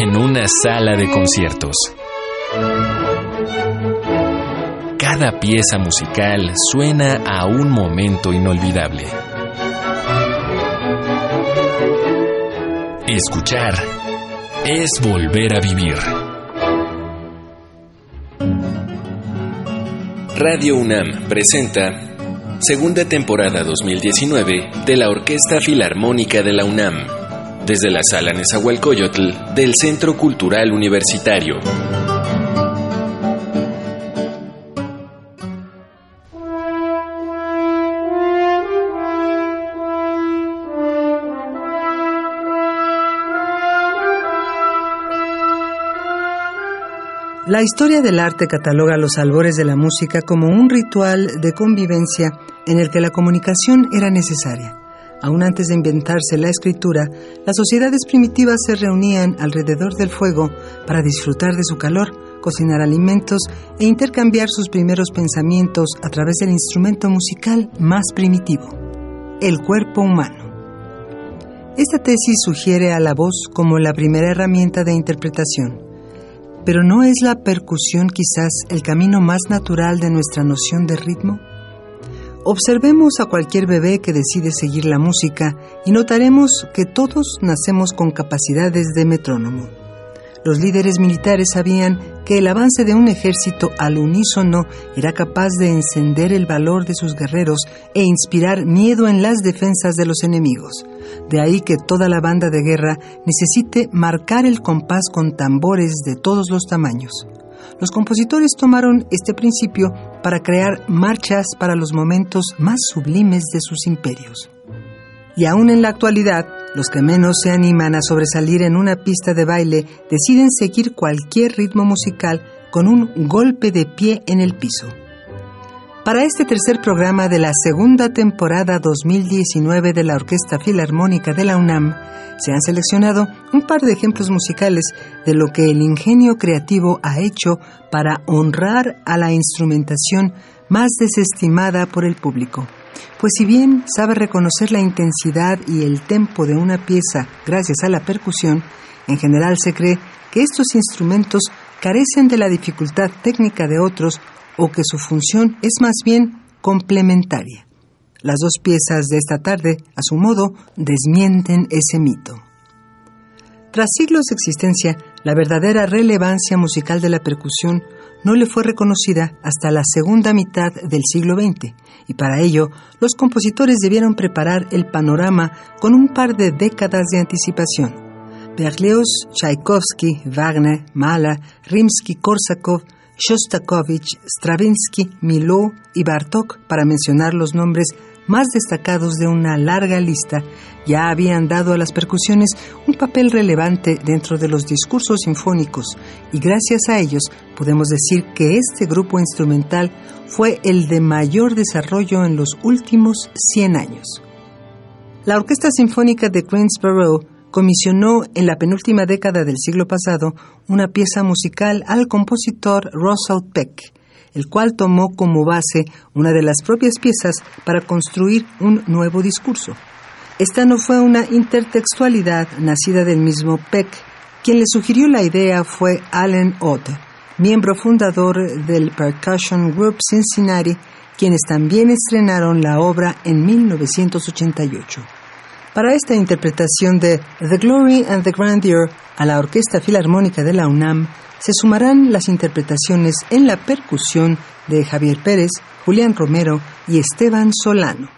en una sala de conciertos. Cada pieza musical suena a un momento inolvidable. Escuchar es volver a vivir. Radio UNAM presenta segunda temporada 2019 de la Orquesta Filarmónica de la UNAM desde la sala Nezahualcóyotl del Centro Cultural Universitario. La historia del arte cataloga los albores de la música como un ritual de convivencia en el que la comunicación era necesaria. Aún antes de inventarse la escritura, las sociedades primitivas se reunían alrededor del fuego para disfrutar de su calor, cocinar alimentos e intercambiar sus primeros pensamientos a través del instrumento musical más primitivo, el cuerpo humano. Esta tesis sugiere a la voz como la primera herramienta de interpretación, pero ¿no es la percusión quizás el camino más natural de nuestra noción de ritmo? Observemos a cualquier bebé que decide seguir la música y notaremos que todos nacemos con capacidades de metrónomo. Los líderes militares sabían que el avance de un ejército al unísono era capaz de encender el valor de sus guerreros e inspirar miedo en las defensas de los enemigos. De ahí que toda la banda de guerra necesite marcar el compás con tambores de todos los tamaños. Los compositores tomaron este principio para crear marchas para los momentos más sublimes de sus imperios. Y aún en la actualidad, los que menos se animan a sobresalir en una pista de baile deciden seguir cualquier ritmo musical con un golpe de pie en el piso. Para este tercer programa de la segunda temporada 2019 de la Orquesta Filarmónica de la UNAM, se han seleccionado un par de ejemplos musicales de lo que el ingenio creativo ha hecho para honrar a la instrumentación más desestimada por el público. Pues si bien sabe reconocer la intensidad y el tempo de una pieza gracias a la percusión, en general se cree que estos instrumentos carecen de la dificultad técnica de otros o que su función es más bien complementaria. Las dos piezas de esta tarde, a su modo, desmienten ese mito. Tras siglos de existencia, la verdadera relevancia musical de la percusión no le fue reconocida hasta la segunda mitad del siglo XX, y para ello los compositores debieron preparar el panorama con un par de décadas de anticipación. Berlioz, Tchaikovsky, Wagner, Mahler, Rimsky-Korsakov Shostakovich, Stravinsky, Miló y Bartók, para mencionar los nombres más destacados de una larga lista, ya habían dado a las percusiones un papel relevante dentro de los discursos sinfónicos y gracias a ellos podemos decir que este grupo instrumental fue el de mayor desarrollo en los últimos 100 años. La Orquesta Sinfónica de Greensboro comisionó en la penúltima década del siglo pasado una pieza musical al compositor Russell Peck, el cual tomó como base una de las propias piezas para construir un nuevo discurso. Esta no fue una intertextualidad nacida del mismo Peck. Quien le sugirió la idea fue Allen Ott, miembro fundador del Percussion Group Cincinnati, quienes también estrenaron la obra en 1988. Para esta interpretación de The Glory and the Grandeur a la Orquesta Filarmónica de la UNAM se sumarán las interpretaciones en la percusión de Javier Pérez, Julián Romero y Esteban Solano.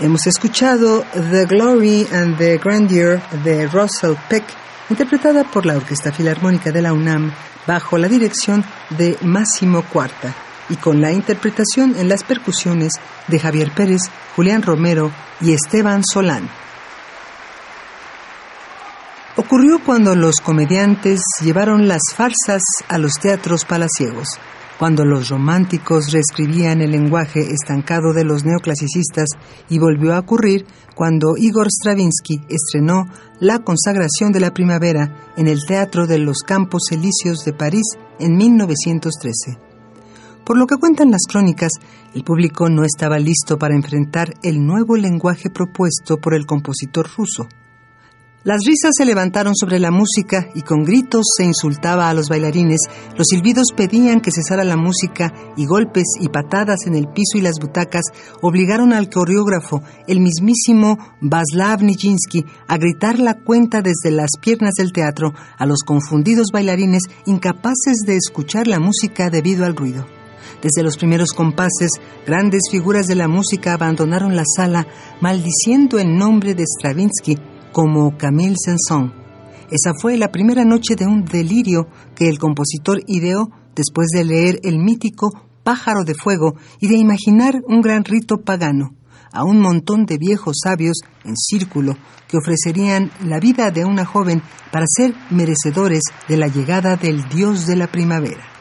Hemos escuchado The Glory and the Grandeur de Russell Peck, interpretada por la Orquesta Filarmónica de la UNAM bajo la dirección de Máximo Cuarta y con la interpretación en las percusiones de Javier Pérez, Julián Romero y Esteban Solán. Ocurrió cuando los comediantes llevaron las farsas a los teatros palaciegos cuando los románticos reescribían el lenguaje estancado de los neoclasicistas y volvió a ocurrir cuando Igor Stravinsky estrenó La consagración de la primavera en el Teatro de los Campos Elíseos de París en 1913. Por lo que cuentan las crónicas, el público no estaba listo para enfrentar el nuevo lenguaje propuesto por el compositor ruso. Las risas se levantaron sobre la música y con gritos se insultaba a los bailarines, los silbidos pedían que cesara la música y golpes y patadas en el piso y las butacas obligaron al coreógrafo, el mismísimo Vaslav Nijinsky, a gritar la cuenta desde las piernas del teatro a los confundidos bailarines incapaces de escuchar la música debido al ruido. Desde los primeros compases, grandes figuras de la música abandonaron la sala maldiciendo el nombre de Stravinsky como Camille Saint-Saëns. Esa fue la primera noche de un delirio que el compositor ideó después de leer el mítico Pájaro de Fuego y de imaginar un gran rito pagano a un montón de viejos sabios en círculo que ofrecerían la vida de una joven para ser merecedores de la llegada del dios de la primavera.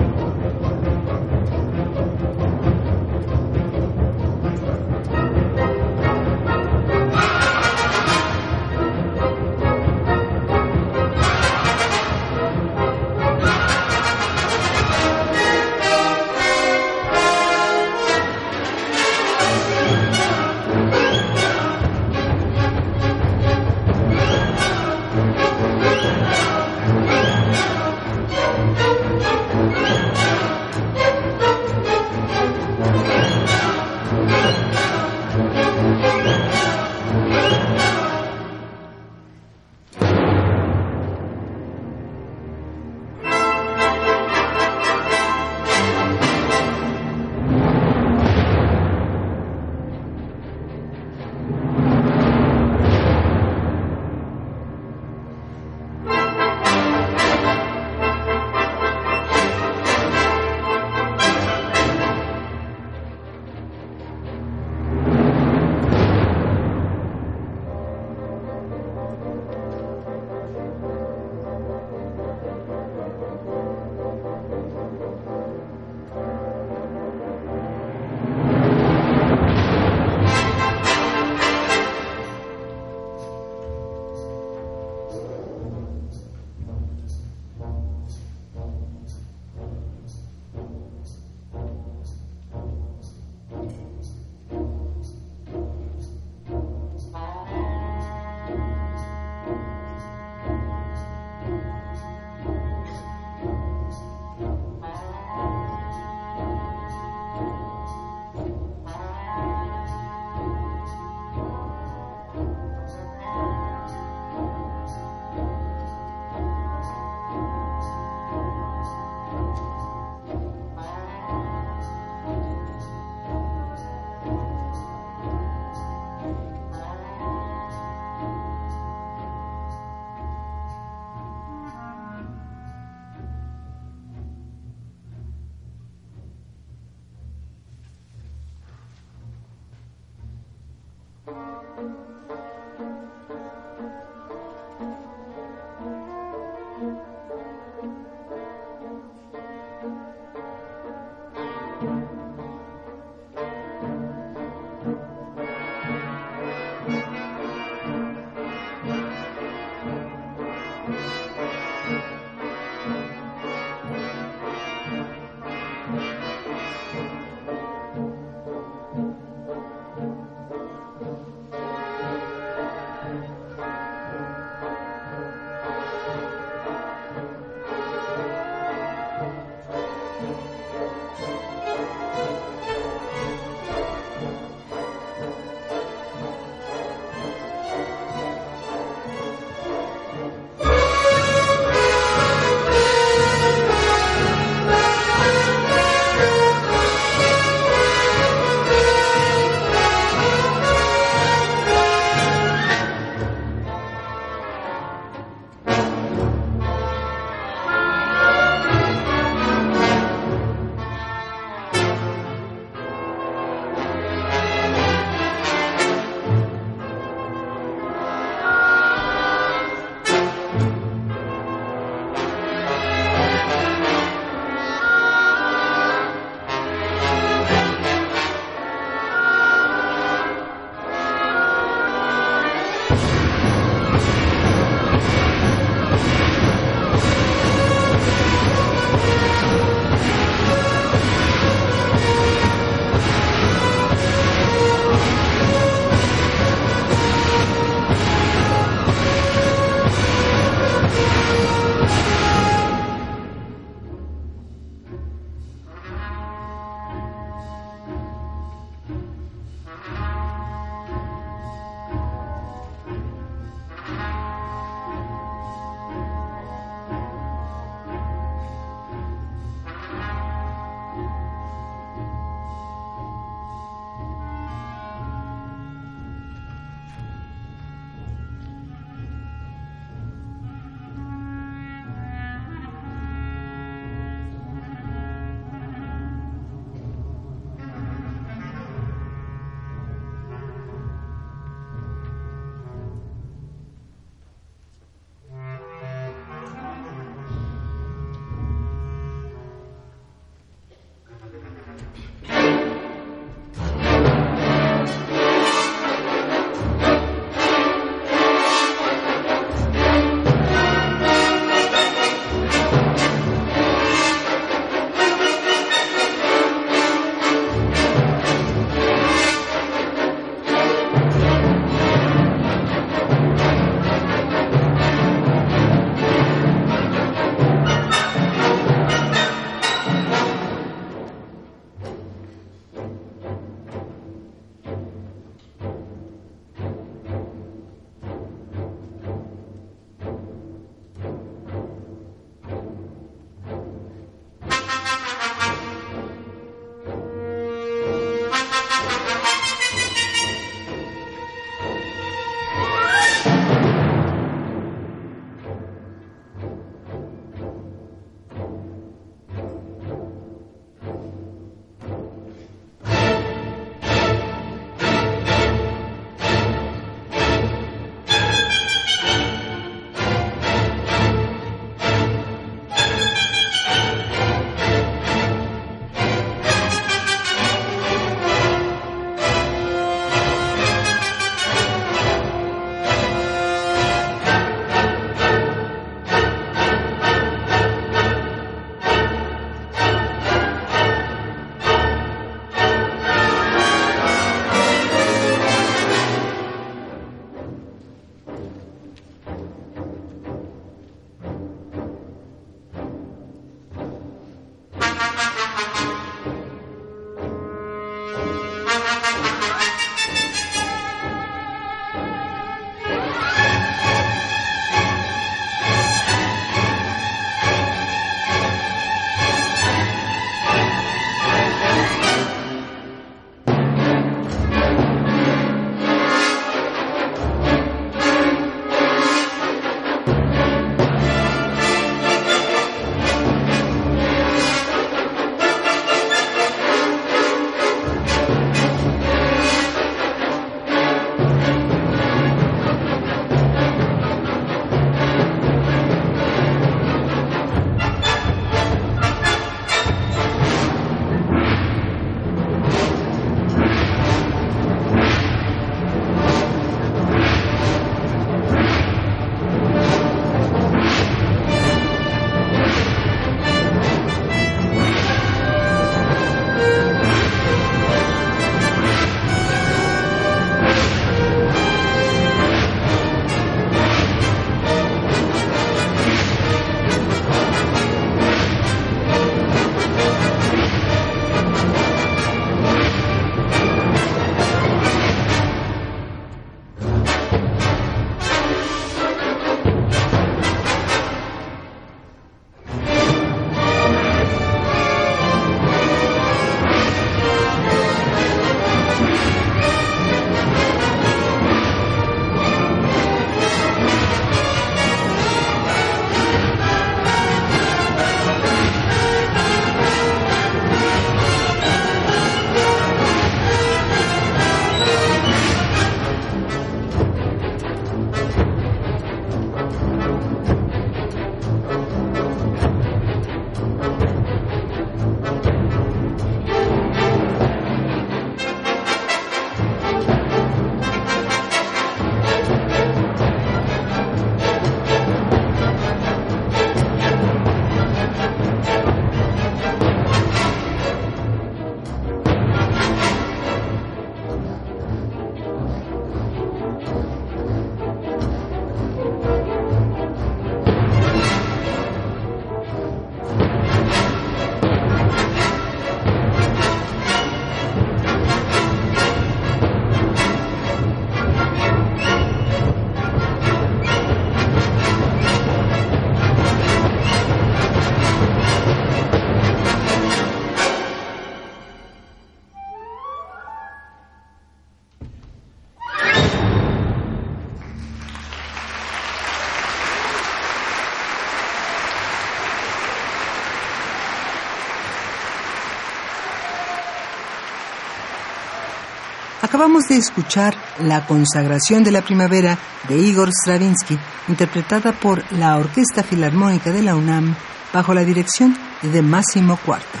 Acabamos de escuchar La consagración de la primavera de Igor Stravinsky, interpretada por la Orquesta Filarmónica de la UNAM bajo la dirección de Máximo Cuarta.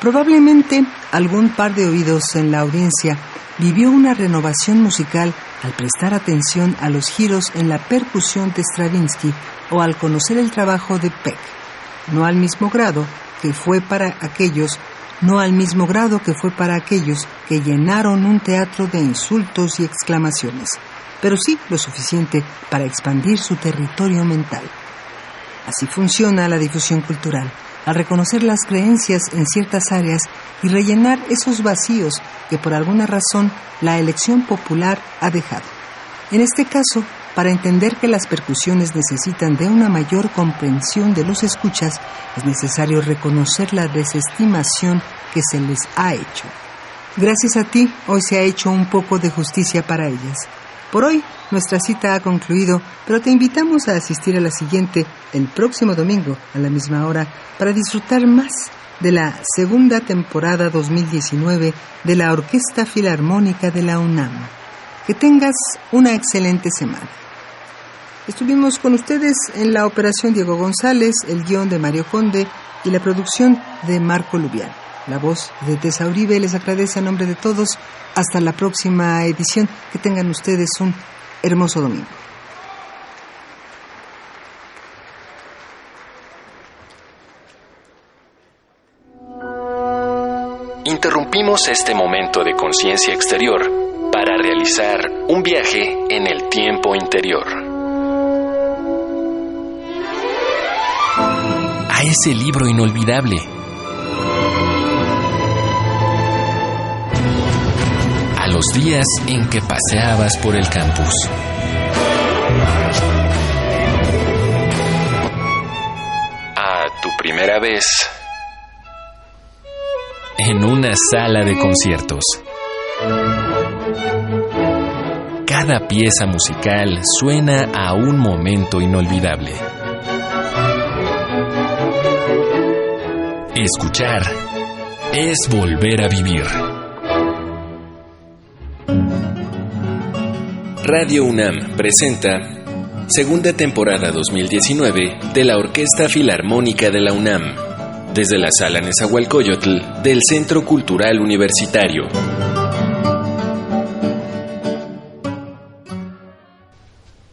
Probablemente algún par de oídos en la audiencia vivió una renovación musical al prestar atención a los giros en la percusión de Stravinsky o al conocer el trabajo de Peck, no al mismo grado que fue para aquellos no al mismo grado que fue para aquellos que llenaron un teatro de insultos y exclamaciones, pero sí lo suficiente para expandir su territorio mental. Así funciona la difusión cultural, al reconocer las creencias en ciertas áreas y rellenar esos vacíos que por alguna razón la elección popular ha dejado. En este caso, para entender que las percusiones necesitan de una mayor comprensión de los escuchas, es necesario reconocer la desestimación que se les ha hecho. Gracias a ti, hoy se ha hecho un poco de justicia para ellas. Por hoy, nuestra cita ha concluido, pero te invitamos a asistir a la siguiente el próximo domingo a la misma hora para disfrutar más de la segunda temporada 2019 de la Orquesta Filarmónica de la UNAM. Que tengas una excelente semana. Estuvimos con ustedes en la operación Diego González, el guion de Mario Conde y la producción de Marco Lubián. La voz de Tessa Uribe les agradece a nombre de todos. Hasta la próxima edición. Que tengan ustedes un hermoso domingo. Interrumpimos este momento de conciencia exterior para realizar un viaje en el tiempo interior. A ese libro inolvidable. A los días en que paseabas por el campus. A tu primera vez en una sala de conciertos. Cada pieza musical suena a un momento inolvidable. Escuchar es volver a vivir. Radio UNAM presenta segunda temporada 2019 de la Orquesta Filarmónica de la UNAM desde la sala Nezahualcóyotl del Centro Cultural Universitario.